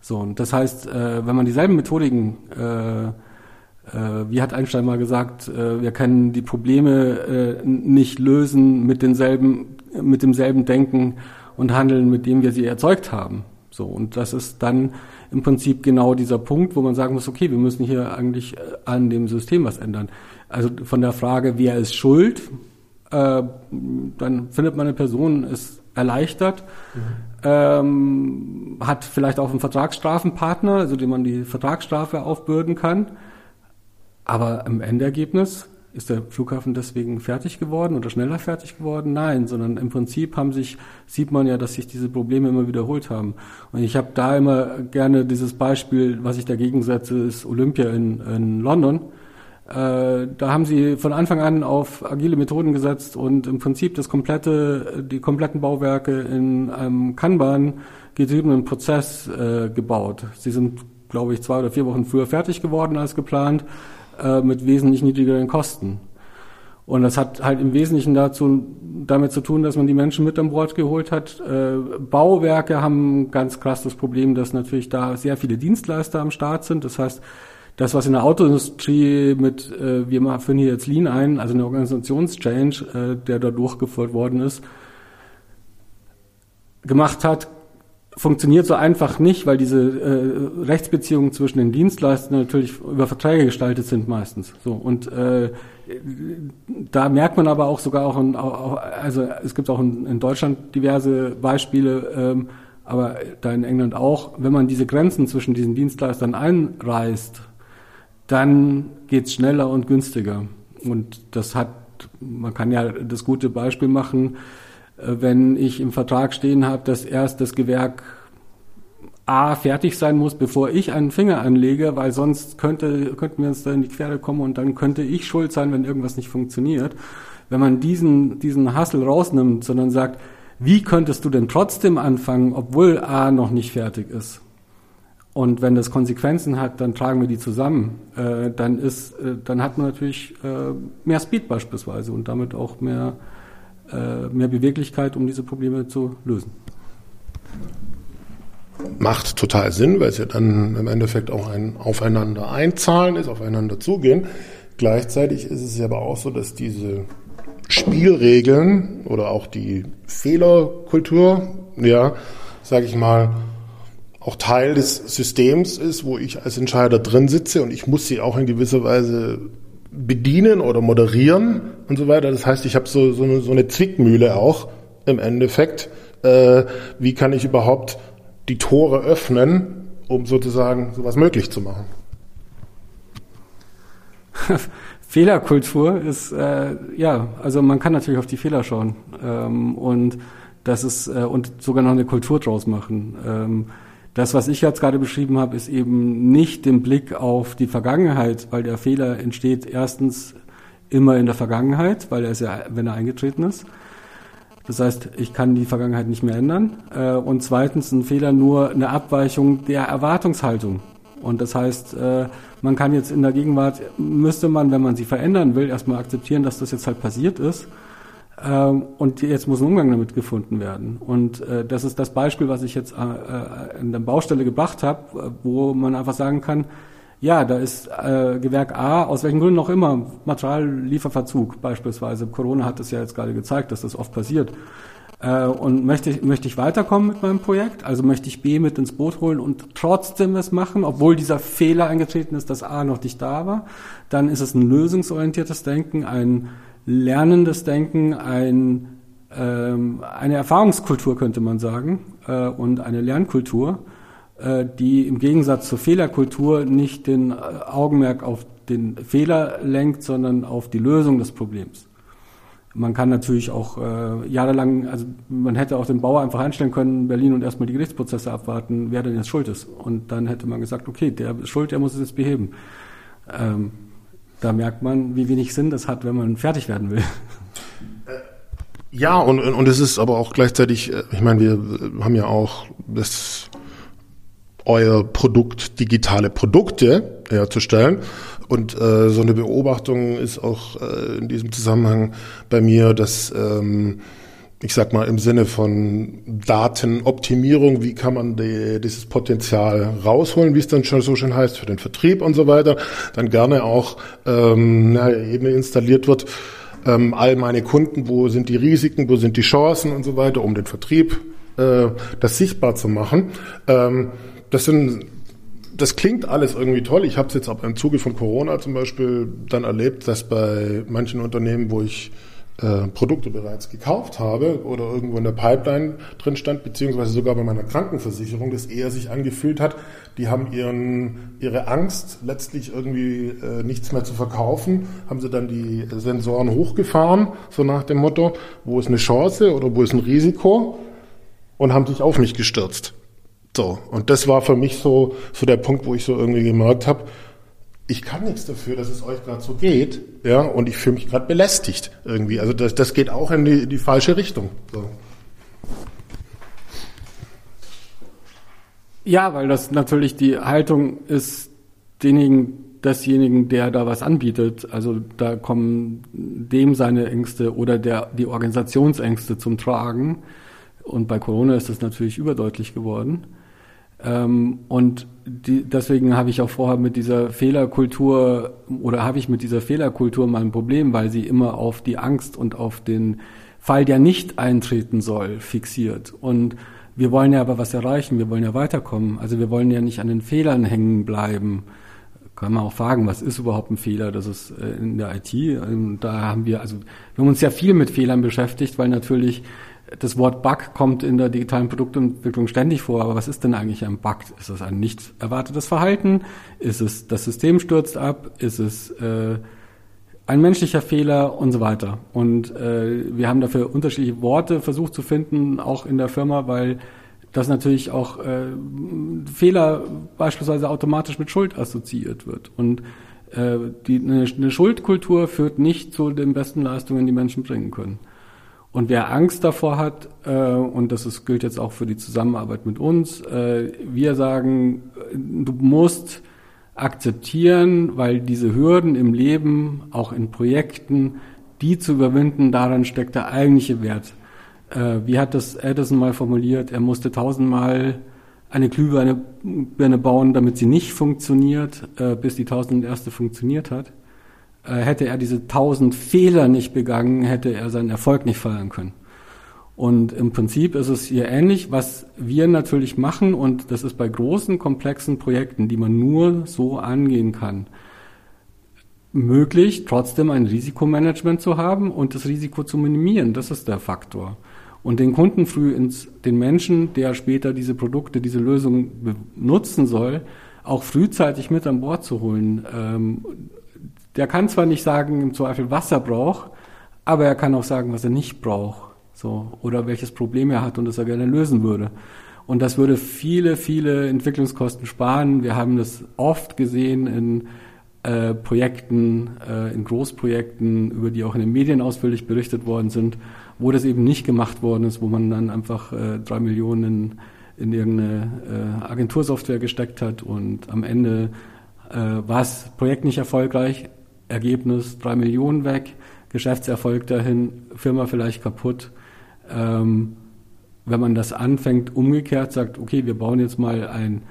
So, und das heißt, äh, wenn man dieselben Methodiken, äh, äh, wie hat Einstein mal gesagt, äh, wir können die Probleme äh, nicht lösen mit denselben, mit demselben Denken und Handeln, mit dem wir sie erzeugt haben. So, und das ist dann im Prinzip genau dieser Punkt, wo man sagen muss, okay, wir müssen hier eigentlich äh, an dem System was ändern. Also von der Frage, wer ist schuld, dann findet man eine Person, ist erleichtert, mhm. ähm, hat vielleicht auch einen Vertragsstrafenpartner, also dem man die Vertragsstrafe aufbürden kann. Aber im Endergebnis ist der Flughafen deswegen fertig geworden oder schneller fertig geworden? Nein, sondern im Prinzip haben sich, sieht man ja, dass sich diese Probleme immer wiederholt haben. Und ich habe da immer gerne dieses Beispiel, was ich dagegen setze, ist Olympia in, in London. Äh, da haben sie von Anfang an auf agile Methoden gesetzt und im Prinzip das komplette, die kompletten Bauwerke in einem Kanban getriebenen Prozess äh, gebaut. Sie sind, glaube ich, zwei oder vier Wochen früher fertig geworden als geplant äh, mit wesentlich niedrigeren Kosten. Und das hat halt im Wesentlichen dazu, damit zu tun, dass man die Menschen mit an Bord geholt hat. Äh, Bauwerke haben ganz krass das Problem, dass natürlich da sehr viele Dienstleister am Start sind. Das heißt, das, was in der Autoindustrie mit, äh, wir führen hier jetzt Lean ein, also eine Organisationschange, äh, der da durchgeführt worden ist, gemacht hat, funktioniert so einfach nicht, weil diese äh, Rechtsbeziehungen zwischen den Dienstleistern natürlich über Verträge gestaltet sind meistens. So und äh, da merkt man aber auch sogar auch, in, auch also es gibt auch in, in Deutschland diverse Beispiele, ähm, aber da in England auch, wenn man diese Grenzen zwischen diesen Dienstleistern einreißt, dann geht's schneller und günstiger. Und das hat, man kann ja das gute Beispiel machen, äh, wenn ich im Vertrag stehen habe, dass erst das Gewerk A fertig sein muss, bevor ich einen Finger anlege, weil sonst könnte, könnten wir uns da in die Quere kommen und dann könnte ich schuld sein, wenn irgendwas nicht funktioniert. Wenn man diesen, diesen Hassel rausnimmt, sondern sagt, wie könntest du denn trotzdem anfangen, obwohl A noch nicht fertig ist? Und wenn das Konsequenzen hat, dann tragen wir die zusammen. Äh, dann ist, äh, dann hat man natürlich äh, mehr Speed beispielsweise und damit auch mehr äh, mehr Beweglichkeit, um diese Probleme zu lösen. Macht total Sinn, weil es ja dann im Endeffekt auch ein Aufeinander einzahlen ist, aufeinander zugehen. Gleichzeitig ist es ja aber auch so, dass diese Spielregeln oder auch die Fehlerkultur, ja, sage ich mal, auch Teil des Systems ist, wo ich als Entscheider drin sitze und ich muss sie auch in gewisser Weise bedienen oder moderieren und so weiter. Das heißt, ich habe so, so, eine, so eine Zwickmühle auch im Endeffekt. Äh, wie kann ich überhaupt die Tore öffnen, um sozusagen sowas möglich zu machen? Fehlerkultur ist, äh, ja, also man kann natürlich auf die Fehler schauen ähm, und das ist äh, und sogar noch eine Kultur draus machen. Ähm, das, was ich jetzt gerade beschrieben habe, ist eben nicht den Blick auf die Vergangenheit, weil der Fehler entsteht erstens immer in der Vergangenheit, weil er ist ja, wenn er eingetreten ist. Das heißt, ich kann die Vergangenheit nicht mehr ändern. Äh, und zweitens ein Fehler nur eine Abweichung der Erwartungshaltung. Und das heißt, äh, man kann jetzt in der Gegenwart, müsste man, wenn man sie verändern will, erstmal akzeptieren, dass das jetzt halt passiert ist und jetzt muss ein Umgang damit gefunden werden. Und äh, das ist das Beispiel, was ich jetzt äh, äh in der Baustelle gebracht habe, wo man einfach sagen kann, ja, da ist äh, Gewerk A, aus welchen Gründen auch immer, Materiallieferverzug beispielsweise. Corona hat es ja jetzt gerade gezeigt, dass das oft passiert. Äh, und möchte ich, möchte ich weiterkommen mit meinem Projekt? Also möchte ich B mit ins Boot holen und trotzdem es machen, obwohl dieser Fehler eingetreten ist, dass A noch nicht da war? Dann ist es ein lösungsorientiertes Denken, ein lernendes Denken, ein, ähm, eine Erfahrungskultur könnte man sagen äh, und eine Lernkultur, äh, die im Gegensatz zur Fehlerkultur nicht den äh, Augenmerk auf den Fehler lenkt, sondern auf die Lösung des Problems. Man kann natürlich auch äh, jahrelang, also man hätte auch den Bauer einfach einstellen können in Berlin und erstmal die Gerichtsprozesse abwarten, wer denn jetzt schuld ist. Und dann hätte man gesagt, okay, der ist schuld, der muss es jetzt beheben. Ähm, da merkt man, wie wenig Sinn das hat, wenn man fertig werden will. Ja, und, und es ist aber auch gleichzeitig, äh, ich meine, wir haben ja auch das euer Produkt, digitale Produkte herzustellen. Und äh, so eine Beobachtung ist auch äh, in diesem Zusammenhang bei mir, dass ähm, ich sag mal, im Sinne von Datenoptimierung, wie kann man die, dieses Potenzial rausholen, wie es dann schon so schön heißt, für den Vertrieb und so weiter, dann gerne auch ähm, na, Ebene installiert wird, ähm, all meine Kunden, wo sind die Risiken, wo sind die Chancen und so weiter, um den Vertrieb äh, das sichtbar zu machen. Ähm, das sind das klingt alles irgendwie toll. Ich habe es jetzt auch im Zuge von Corona zum Beispiel dann erlebt, dass bei manchen Unternehmen, wo ich äh, Produkte bereits gekauft habe oder irgendwo in der Pipeline drin stand, beziehungsweise sogar bei meiner Krankenversicherung, das eher sich angefühlt hat, die haben ihren, ihre Angst, letztlich irgendwie äh, nichts mehr zu verkaufen, haben sie dann die Sensoren hochgefahren, so nach dem Motto, wo ist eine Chance oder wo ist ein Risiko und haben sich auf mich gestürzt. So, und das war für mich so, so der Punkt, wo ich so irgendwie gemerkt habe, ich kann nichts dafür, dass es euch gerade so geht, ja, und ich fühle mich gerade belästigt irgendwie. Also das, das geht auch in die, die falsche Richtung. So. Ja, weil das natürlich die Haltung ist denjenigen, desjenigen, der da was anbietet. Also da kommen dem seine Ängste oder der, die Organisationsängste zum Tragen. Und bei Corona ist das natürlich überdeutlich geworden. Ähm, und die, deswegen habe ich auch vorher mit dieser Fehlerkultur oder habe ich mit dieser Fehlerkultur mal ein Problem, weil sie immer auf die Angst und auf den Fall, der nicht eintreten soll, fixiert. Und wir wollen ja aber was erreichen, wir wollen ja weiterkommen. Also wir wollen ja nicht an den Fehlern hängen bleiben. Kann man auch fragen, was ist überhaupt ein Fehler? Das ist äh, in der IT. Ähm, da haben wir, also wir haben uns ja viel mit Fehlern beschäftigt, weil natürlich das Wort Bug kommt in der digitalen Produktentwicklung ständig vor, aber was ist denn eigentlich ein Bug? Ist es ein nicht erwartetes Verhalten? Ist es das System stürzt ab? Ist es äh, ein menschlicher Fehler und so weiter? Und äh, wir haben dafür unterschiedliche Worte versucht zu finden, auch in der Firma, weil das natürlich auch äh, Fehler beispielsweise automatisch mit Schuld assoziiert wird. Und äh, die, eine, eine Schuldkultur führt nicht zu den besten Leistungen, die Menschen bringen können. Und wer Angst davor hat, äh, und das ist, gilt jetzt auch für die Zusammenarbeit mit uns, äh, wir sagen, du musst akzeptieren, weil diese Hürden im Leben, auch in Projekten, die zu überwinden, daran steckt der eigentliche Wert. Äh, wie hat das Edison mal formuliert? Er musste tausendmal eine Glühbirne bauen, damit sie nicht funktioniert, äh, bis die tausenderste funktioniert hat. Äh, hätte er diese tausend Fehler nicht begangen, hätte er seinen Erfolg nicht feiern können. Und im Prinzip ist es hier ähnlich, was wir natürlich machen, und das ist bei großen, komplexen Projekten, die man nur so angehen kann, möglich, trotzdem ein Risikomanagement zu haben und das Risiko zu minimieren. Das ist der Faktor. Und den Kunden früh ins, den Menschen, der später diese Produkte, diese Lösungen nutzen soll, auch frühzeitig mit an Bord zu holen. Ähm, der kann zwar nicht sagen, im Zweifel, was er braucht, aber er kann auch sagen, was er nicht braucht. So, oder welches Problem er hat und das er gerne lösen würde. Und das würde viele, viele Entwicklungskosten sparen. Wir haben das oft gesehen in äh, Projekten, äh, in Großprojekten, über die auch in den Medien ausführlich berichtet worden sind, wo das eben nicht gemacht worden ist, wo man dann einfach äh, drei Millionen in, in irgendeine äh, Agentursoftware gesteckt hat und am Ende äh, war das Projekt nicht erfolgreich, Ergebnis drei Millionen weg, Geschäftserfolg dahin, Firma vielleicht kaputt. Ähm, wenn man das anfängt, umgekehrt sagt, okay, wir bauen jetzt mal ein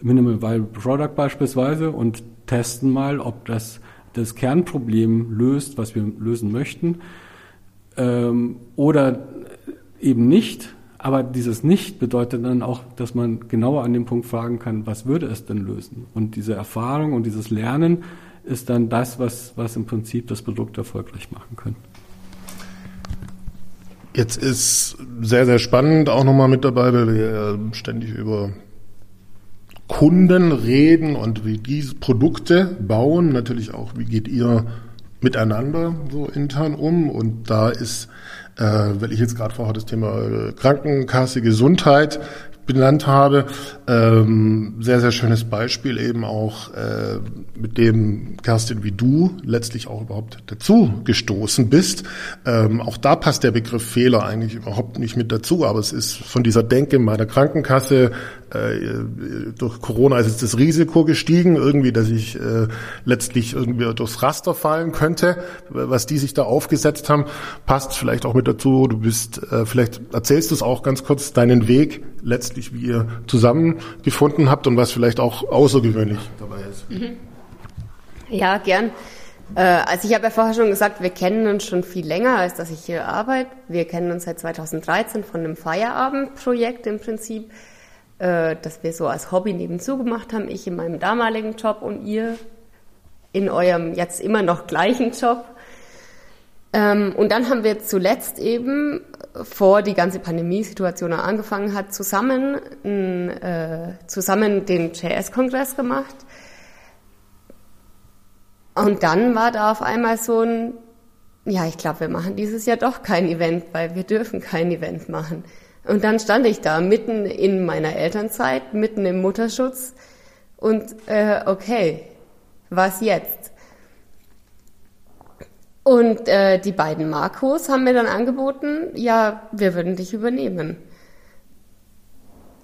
Minimal Viable Product beispielsweise und testen mal, ob das das Kernproblem löst, was wir lösen möchten, ähm, oder eben nicht. Aber dieses Nicht bedeutet dann auch, dass man genauer an dem Punkt fragen kann, was würde es denn lösen? Und diese Erfahrung und dieses Lernen ist dann das, was, was im Prinzip das Produkt erfolgreich machen kann. Jetzt ist sehr, sehr spannend auch nochmal mit dabei, weil wir ständig über Kunden reden und wie diese Produkte bauen. Natürlich auch, wie geht ihr miteinander so intern um? Und da ist, äh, weil ich jetzt gerade vorher das Thema Krankenkasse, Gesundheit benannt habe. Ähm, sehr, sehr schönes Beispiel eben auch, äh, mit dem Kerstin wie du letztlich auch überhaupt dazu gestoßen bist. Ähm, auch da passt der Begriff Fehler eigentlich überhaupt nicht mit dazu, aber es ist von dieser Denke meiner Krankenkasse äh, durch Corona ist jetzt das Risiko gestiegen, irgendwie, dass ich äh, letztlich irgendwie durchs Raster fallen könnte, was die sich da aufgesetzt haben, passt vielleicht auch mit dazu. Du bist, äh, vielleicht erzählst du es auch ganz kurz, deinen Weg letztlich, wie ihr zusammengefunden habt und was vielleicht auch außergewöhnlich dabei ist. Mhm. Ja, gern. Äh, also ich habe ja vorher schon gesagt, wir kennen uns schon viel länger, als dass ich hier arbeite. Wir kennen uns seit 2013 von einem Feierabendprojekt im Prinzip äh, das wir so als Hobby nebenzu gemacht haben, ich in meinem damaligen Job und ihr in eurem jetzt immer noch gleichen Job. Ähm, und dann haben wir zuletzt eben, vor die ganze Pandemiesituation angefangen hat, zusammen, äh, zusammen den JS-Kongress gemacht. Und dann war da auf einmal so ein, ja, ich glaube, wir machen dieses Jahr doch kein Event, weil wir dürfen kein Event machen. Und dann stand ich da mitten in meiner Elternzeit, mitten im Mutterschutz und äh, okay, was jetzt? Und äh, die beiden Marcos haben mir dann angeboten, ja, wir würden dich übernehmen.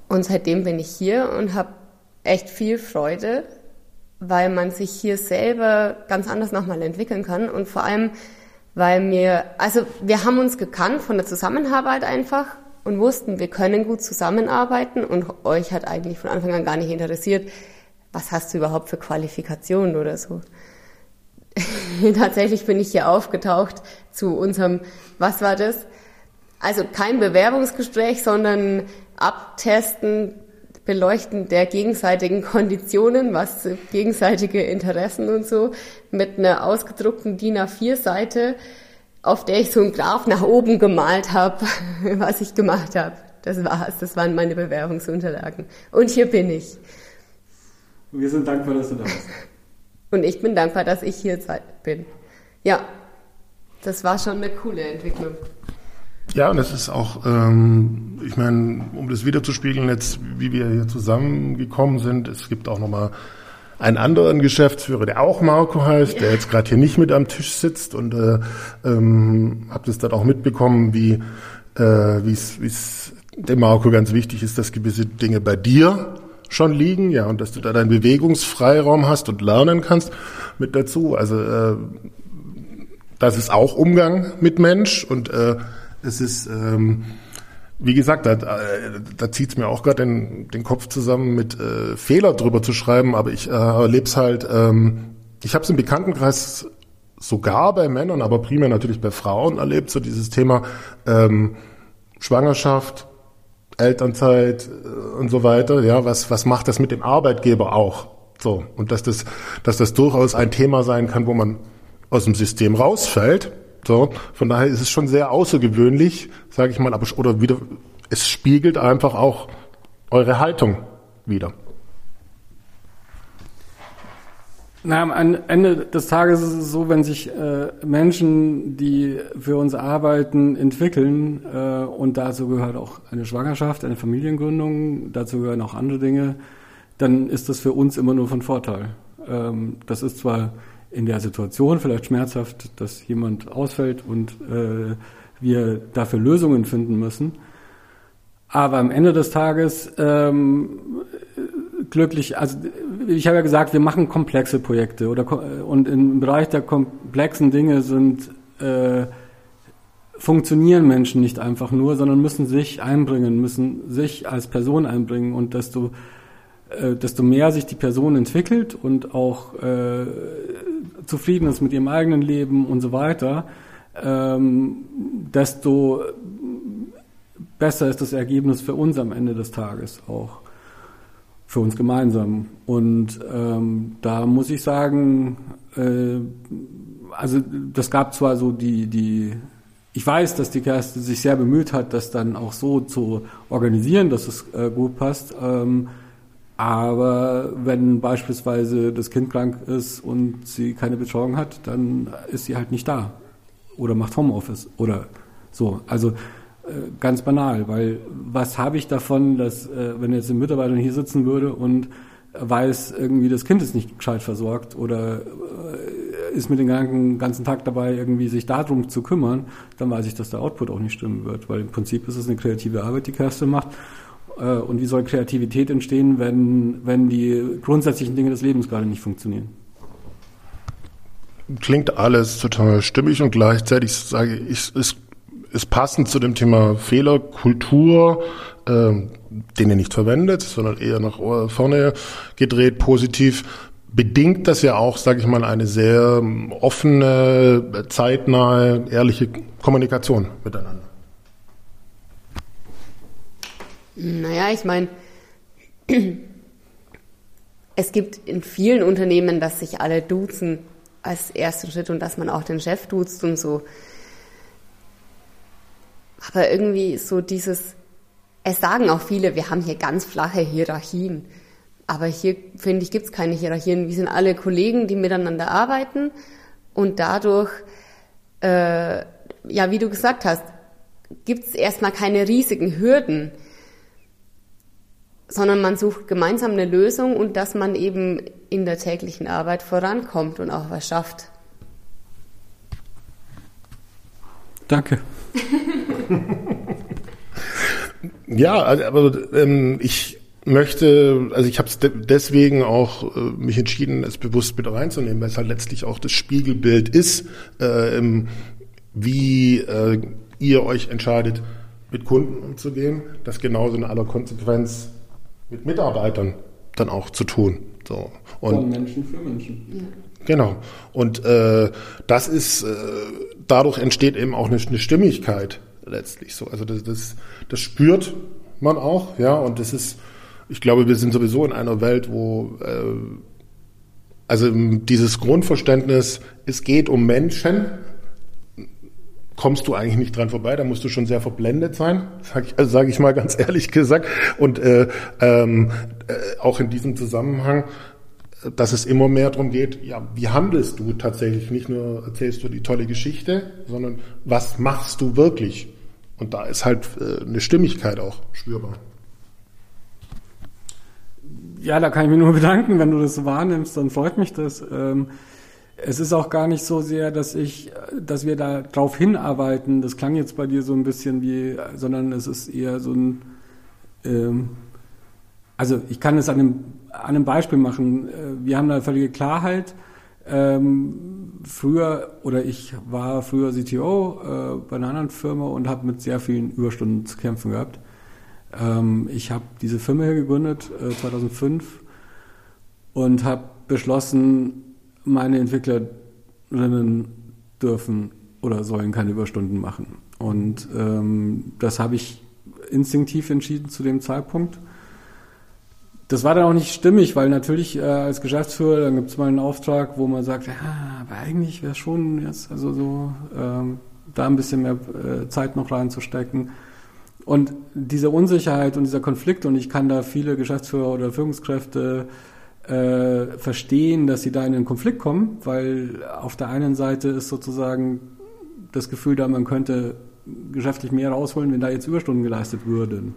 Und seitdem bin ich hier und habe echt viel Freude, weil man sich hier selber ganz anders nochmal entwickeln kann und vor allem, weil mir, also wir haben uns gekannt von der Zusammenarbeit einfach und wussten, wir können gut zusammenarbeiten und euch hat eigentlich von Anfang an gar nicht interessiert, was hast du überhaupt für Qualifikationen oder so. Tatsächlich bin ich hier aufgetaucht zu unserem, was war das? Also kein Bewerbungsgespräch, sondern Abtesten, Beleuchten der gegenseitigen Konditionen, was gegenseitige Interessen und so, mit einer ausgedruckten DIN A4-Seite, auf der ich so einen Graph nach oben gemalt habe, was ich gemacht habe. Das war's, das waren meine Bewerbungsunterlagen. Und hier bin ich. Wir sind dankbar, dass du da bist. Und ich bin dankbar, dass ich hier bin. Ja, das war schon eine coole Entwicklung. Ja, und es ist auch, ähm, ich meine, um das wiederzuspiegeln, jetzt, wie wir hier zusammengekommen sind, es gibt auch nochmal einen anderen Geschäftsführer, der auch Marco heißt, ja. der jetzt gerade hier nicht mit am Tisch sitzt und äh, ähm, habe das dann auch mitbekommen, wie äh, es dem Marco ganz wichtig ist, dass gewisse Dinge bei dir schon liegen, ja, und dass du da deinen Bewegungsfreiraum hast und lernen kannst mit dazu. Also äh, das ist auch Umgang mit Mensch und äh, es ist, ähm, wie gesagt, da, da zieht es mir auch gerade den, den Kopf zusammen, mit äh, Fehler drüber zu schreiben, aber ich äh, erlebe es halt, ähm, ich habe es im Bekanntenkreis sogar bei Männern, aber primär natürlich bei Frauen erlebt, so dieses Thema ähm, Schwangerschaft, Elternzeit äh, und so weiter, ja, was, was macht das mit dem Arbeitgeber auch? So, und dass das, dass das durchaus ein Thema sein kann, wo man aus dem System rausfällt. So, von daher ist es schon sehr außergewöhnlich, sage ich mal, aber oder wieder, es spiegelt einfach auch eure Haltung wieder. Na, am Ende des Tages ist es so, wenn sich äh, Menschen, die für uns arbeiten, entwickeln, äh, und dazu gehört auch eine Schwangerschaft, eine Familiengründung, dazu gehören auch andere Dinge, dann ist das für uns immer nur von Vorteil. Ähm, das ist zwar in der Situation vielleicht schmerzhaft, dass jemand ausfällt und äh, wir dafür Lösungen finden müssen, aber am Ende des Tages ähm, glücklich, also ich habe ja gesagt, wir machen komplexe Projekte oder und im Bereich der komplexen Dinge sind äh, funktionieren Menschen nicht einfach nur, sondern müssen sich einbringen, müssen sich als Person einbringen und desto äh, desto mehr sich die Person entwickelt und auch äh, zufrieden ist mit ihrem eigenen Leben und so weiter, ähm, desto besser ist das Ergebnis für uns am Ende des Tages auch für uns gemeinsam. Und ähm, da muss ich sagen, äh, also das gab zwar so die, die, ich weiß, dass die Kerstin sich sehr bemüht hat, das dann auch so zu organisieren, dass es äh, gut passt. Ähm, aber wenn beispielsweise das Kind krank ist und sie keine Betreuung hat, dann ist sie halt nicht da oder macht Homeoffice oder so. Also ganz banal, weil was habe ich davon, dass äh, wenn jetzt ein Mitarbeiter hier sitzen würde und weiß, irgendwie das Kind ist nicht gescheit versorgt oder äh, ist mit dem ganzen Tag dabei, irgendwie sich darum zu kümmern, dann weiß ich, dass der Output auch nicht stimmen wird, weil im Prinzip ist es eine kreative Arbeit, die Kerstin macht. Und wie soll Kreativität entstehen, wenn, wenn die grundsätzlichen Dinge des Lebens gerade nicht funktionieren? Klingt alles total stimmig und gleichzeitig sage ich, ist ist passend zu dem Thema Fehlerkultur, äh, den ihr nicht verwendet, sondern eher nach vorne gedreht, positiv. Bedingt das ja auch, sage ich mal, eine sehr offene, zeitnahe, ehrliche Kommunikation miteinander. Naja, ich meine, es gibt in vielen Unternehmen, dass sich alle duzen als ersten Schritt und dass man auch den Chef duzt und so. Aber irgendwie so dieses, es sagen auch viele, wir haben hier ganz flache Hierarchien. Aber hier, finde ich, gibt es keine Hierarchien. Wir sind alle Kollegen, die miteinander arbeiten und dadurch, äh, ja, wie du gesagt hast, gibt es erstmal keine riesigen Hürden, sondern man sucht gemeinsam eine Lösung und dass man eben in der täglichen Arbeit vorankommt und auch was schafft. Danke. ja, also, aber ähm, ich möchte, also ich habe es de deswegen auch äh, mich entschieden, es bewusst mit reinzunehmen, weil es halt letztlich auch das Spiegelbild ist, äh, wie äh, ihr euch entscheidet, mit Kunden umzugehen, das genauso in aller Konsequenz mit Mitarbeitern dann auch zu tun. So. Und Von Menschen für Menschen. Ja. Genau. Und äh, das ist, äh, dadurch entsteht eben auch eine, eine Stimmigkeit letztlich so. Also das, das, das spürt man auch, ja, und das ist, ich glaube, wir sind sowieso in einer Welt, wo äh, also dieses Grundverständnis, es geht um Menschen, kommst du eigentlich nicht dran vorbei, da musst du schon sehr verblendet sein, sage ich, also sag ich mal ganz ehrlich gesagt. Und äh, ähm, äh, auch in diesem Zusammenhang dass es immer mehr darum geht, ja, wie handelst du tatsächlich? Nicht nur erzählst du die tolle Geschichte, sondern was machst du wirklich? Und da ist halt äh, eine Stimmigkeit auch spürbar. Ja, da kann ich mich nur bedanken, wenn du das so wahrnimmst, dann freut mich das. Ähm, es ist auch gar nicht so sehr, dass ich, dass wir da drauf hinarbeiten. Das klang jetzt bei dir so ein bisschen wie, sondern es ist eher so ein, ähm, also ich kann es an einem an einem Beispiel machen. Äh, wir haben da völlige Klarheit. Ähm, früher, oder ich war früher CTO äh, bei einer anderen Firma und habe mit sehr vielen Überstunden zu kämpfen gehabt. Ähm, ich habe diese Firma hier gegründet, äh, 2005, und habe beschlossen, meine Entwicklerinnen dürfen oder sollen keine Überstunden machen. Und ähm, das habe ich instinktiv entschieden zu dem Zeitpunkt das war dann auch nicht stimmig, weil natürlich äh, als Geschäftsführer, dann gibt es mal einen Auftrag, wo man sagt, ja, aber eigentlich wäre schon jetzt also so ähm, da ein bisschen mehr äh, Zeit noch reinzustecken. Und diese Unsicherheit und dieser Konflikt, und ich kann da viele Geschäftsführer oder Führungskräfte äh, verstehen, dass sie da in einen Konflikt kommen, weil auf der einen Seite ist sozusagen das Gefühl da, man könnte geschäftlich mehr rausholen, wenn da jetzt Überstunden geleistet würden.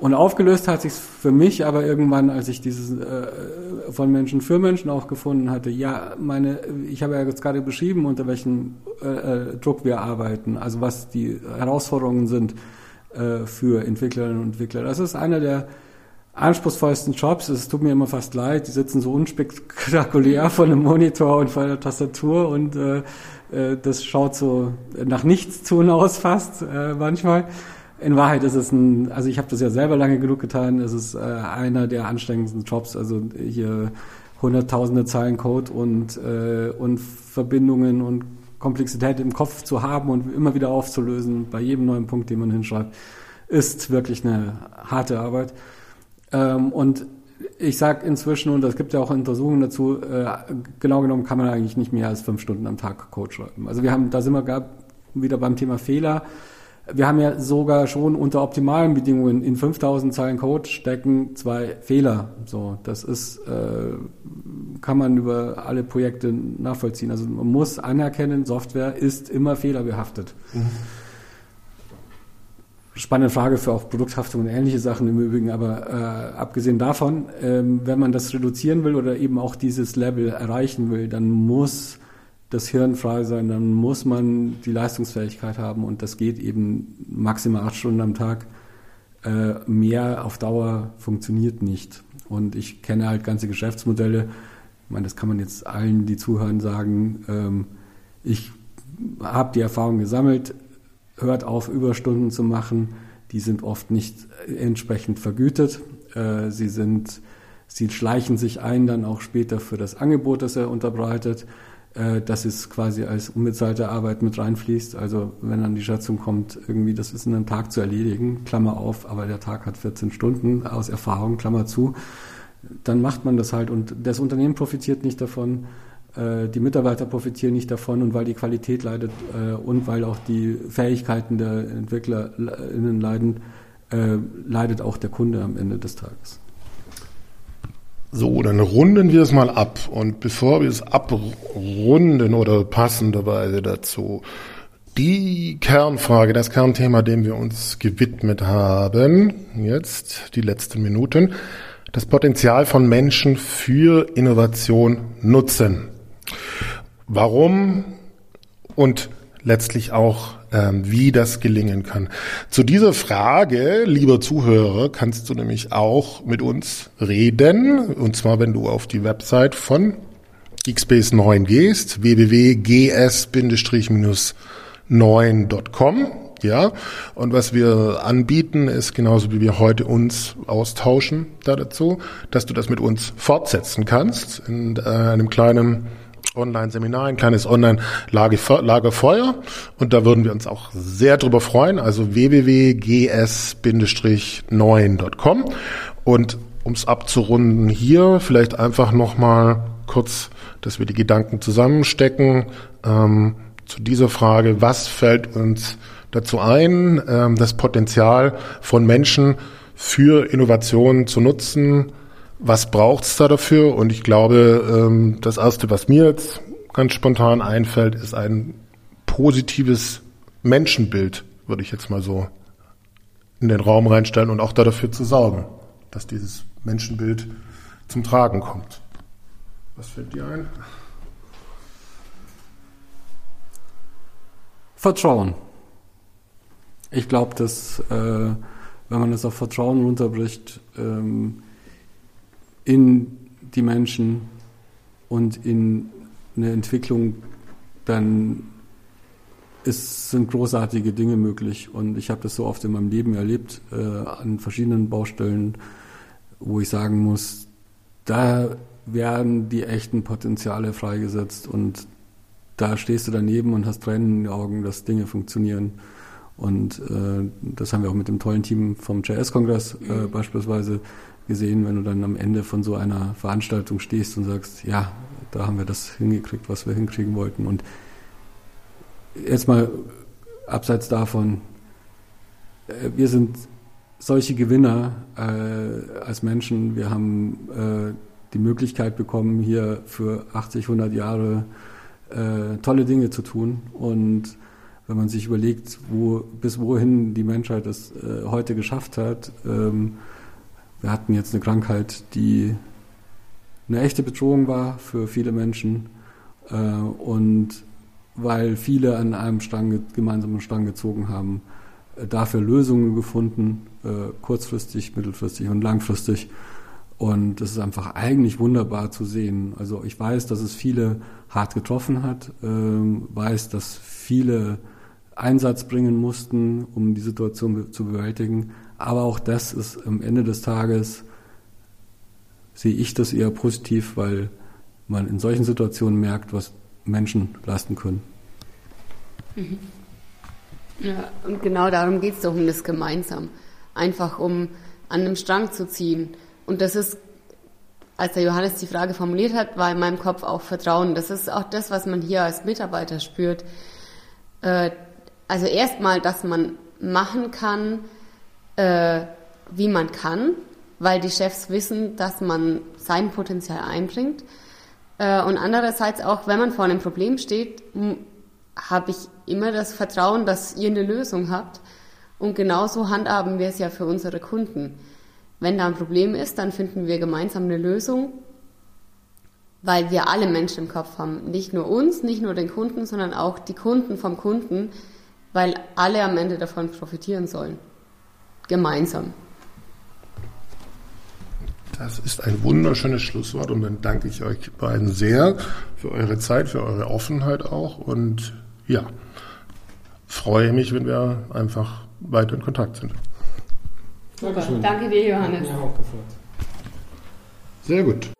Und aufgelöst hat sich für mich aber irgendwann, als ich dieses äh, von Menschen für Menschen auch gefunden hatte. Ja, meine, ich habe ja jetzt gerade beschrieben, unter welchem äh, äh, Druck wir arbeiten, also was die Herausforderungen sind äh, für Entwicklerinnen und Entwickler. Das ist einer der anspruchsvollsten Jobs. Es tut mir immer fast leid. Die sitzen so unspektakulär vor einem Monitor und vor der Tastatur und äh, äh, das schaut so nach nichts tun aus fast manchmal. In Wahrheit ist es ein, also ich habe das ja selber lange genug getan, es ist äh, einer der anstrengendsten Jobs, also hier hunderttausende Zeilen Code und, äh, und Verbindungen und Komplexität im Kopf zu haben und immer wieder aufzulösen bei jedem neuen Punkt, den man hinschreibt, ist wirklich eine harte Arbeit. Ähm, und ich sage inzwischen, und es gibt ja auch Untersuchungen dazu, äh, genau genommen kann man eigentlich nicht mehr als fünf Stunden am Tag Code schreiben. Also wir haben, da sind wir gar wieder beim Thema Fehler wir haben ja sogar schon unter optimalen Bedingungen in 5000 Zeilen Code stecken zwei Fehler. So, das ist, äh, kann man über alle Projekte nachvollziehen. Also man muss anerkennen, Software ist immer fehlerbehaftet. Mhm. Spannende Frage für auch Produkthaftung und ähnliche Sachen im Übrigen, aber äh, abgesehen davon, ähm, wenn man das reduzieren will oder eben auch dieses Level erreichen will, dann muss das Hirn frei sein, dann muss man die Leistungsfähigkeit haben und das geht eben maximal acht Stunden am Tag. Äh, mehr auf Dauer funktioniert nicht. Und ich kenne halt ganze Geschäftsmodelle. Ich meine, das kann man jetzt allen, die zuhören, sagen. Ähm, ich habe die Erfahrung gesammelt, hört auf, Überstunden zu machen. Die sind oft nicht entsprechend vergütet. Äh, sie sind, sie schleichen sich ein dann auch später für das Angebot, das er unterbreitet äh, dass es quasi als unbezahlte Arbeit mit reinfließt. Also wenn dann die Schätzung kommt, irgendwie das ist in einem Tag zu erledigen, Klammer auf, aber der Tag hat 14 Stunden aus Erfahrung, Klammer zu, dann macht man das halt und das Unternehmen profitiert nicht davon Äh, die Mitarbeiter profitieren nicht davon und weil die Qualität leidet äh, und weil auch die Fähigkeiten der EntwicklerInnen leiden, leidet auch der Kunde am Ende des Tages. So, dann runden wir es mal ab. Und bevor wir es abrunden oder passenderweise dazu, die Kernfrage, das Kernthema, dem wir uns gewidmet haben, jetzt die letzten Minuten, das Potenzial von Menschen für Innovation nutzen. Warum und letztlich auch, wie das gelingen kann. Zu dieser Frage, lieber Zuhörer, kannst du nämlich auch mit uns reden. Und zwar, wenn du auf die Website von Geekspace 9 gehst, www.gs-9.com. Ja, und was wir anbieten, ist genauso wie wir heute uns austauschen da dazu, dass du das mit uns fortsetzen kannst in äh, einem kleinen Online-Seminar, ein kleines Online-Lagerfeuer. Und da würden wir uns auch sehr drüber freuen. Also www.gs-9.com. Und um es abzurunden hier, vielleicht einfach nochmal kurz, dass wir die Gedanken zusammenstecken ähm, zu dieser Frage, was fällt uns dazu ein, ähm, das Potenzial von Menschen für Innovationen zu nutzen, was braucht's da dafür? Und ich glaube, ähm, das Erste, was mir jetzt ganz spontan einfällt, ist ein positives Menschenbild, würde ich jetzt mal so in den Raum reinstellen und auch da dafür zu sorgen, dass dieses Menschenbild zum Tragen kommt. Was fällt dir ein? Vertrauen. Ich glaube, dass, äh, wenn man es auf Vertrauen runterbricht, ähm, in die Menschen und in eine Entwicklung, dann ist, sind großartige Dinge möglich. Und ich habe das so oft in meinem Leben erlebt, äh, an verschiedenen Baustellen, wo ich sagen muss, da werden die echten Potenziale freigesetzt und da stehst du daneben und hast Tränen in den Augen, dass Dinge funktionieren. Und äh, das haben wir auch mit dem tollen Team vom JS-Kongress äh, beispielsweise gesehen, wenn du dann am Ende von so einer Veranstaltung stehst und sagst, ja, da haben wir das hingekriegt, was wir hinkriegen wollten. Und jetzt mal abseits davon, äh, wir sind solche Gewinner äh, als Menschen. Wir haben äh, die Möglichkeit bekommen, hier für 80, 100 Jahre äh, tolle Dinge zu tun. Und wenn man sich überlegt, wo, bis wohin die Menschheit es äh, heute geschafft hat, ähm, wir hatten jetzt eine Krankheit, die eine echte Bedrohung war für viele Menschen. Äh, und weil viele an einem Strang, gemeinsamen Strang gezogen haben, äh, dafür Lösungen gefunden, äh, kurzfristig, mittelfristig und langfristig. Und das ist einfach eigentlich wunderbar zu sehen. Also ich weiß, dass es viele hart getroffen hat, ähm, weiß, dass viele Einsatz bringen mussten, um die Situation zu bewältigen. Aber auch das ist am Ende des Tages, sehe ich das eher positiv, weil man in solchen Situationen merkt, was Menschen leisten können. Mhm. Ja, und genau darum geht es doch um das gemeinsam. Einfach um an einem Strang zu ziehen. Und das ist, als der Johannes die Frage formuliert hat, war in meinem Kopf auch Vertrauen. Das ist auch das, was man hier als Mitarbeiter spürt. Äh, also erstmal, dass man machen kann, äh, wie man kann, weil die Chefs wissen, dass man sein Potenzial einbringt. Äh, und andererseits auch, wenn man vor einem Problem steht, habe ich immer das Vertrauen, dass ihr eine Lösung habt. Und genauso handhaben wir es ja für unsere Kunden. Wenn da ein Problem ist, dann finden wir gemeinsam eine Lösung, weil wir alle Menschen im Kopf haben. Nicht nur uns, nicht nur den Kunden, sondern auch die Kunden vom Kunden, weil alle am Ende davon profitieren sollen gemeinsam. Das ist ein wunderschönes Schlusswort und dann danke ich euch beiden sehr für eure Zeit, für eure Offenheit auch und ja, freue mich, wenn wir einfach weiter in Kontakt sind. Super. Danke dir, Johannes. Sehr gut.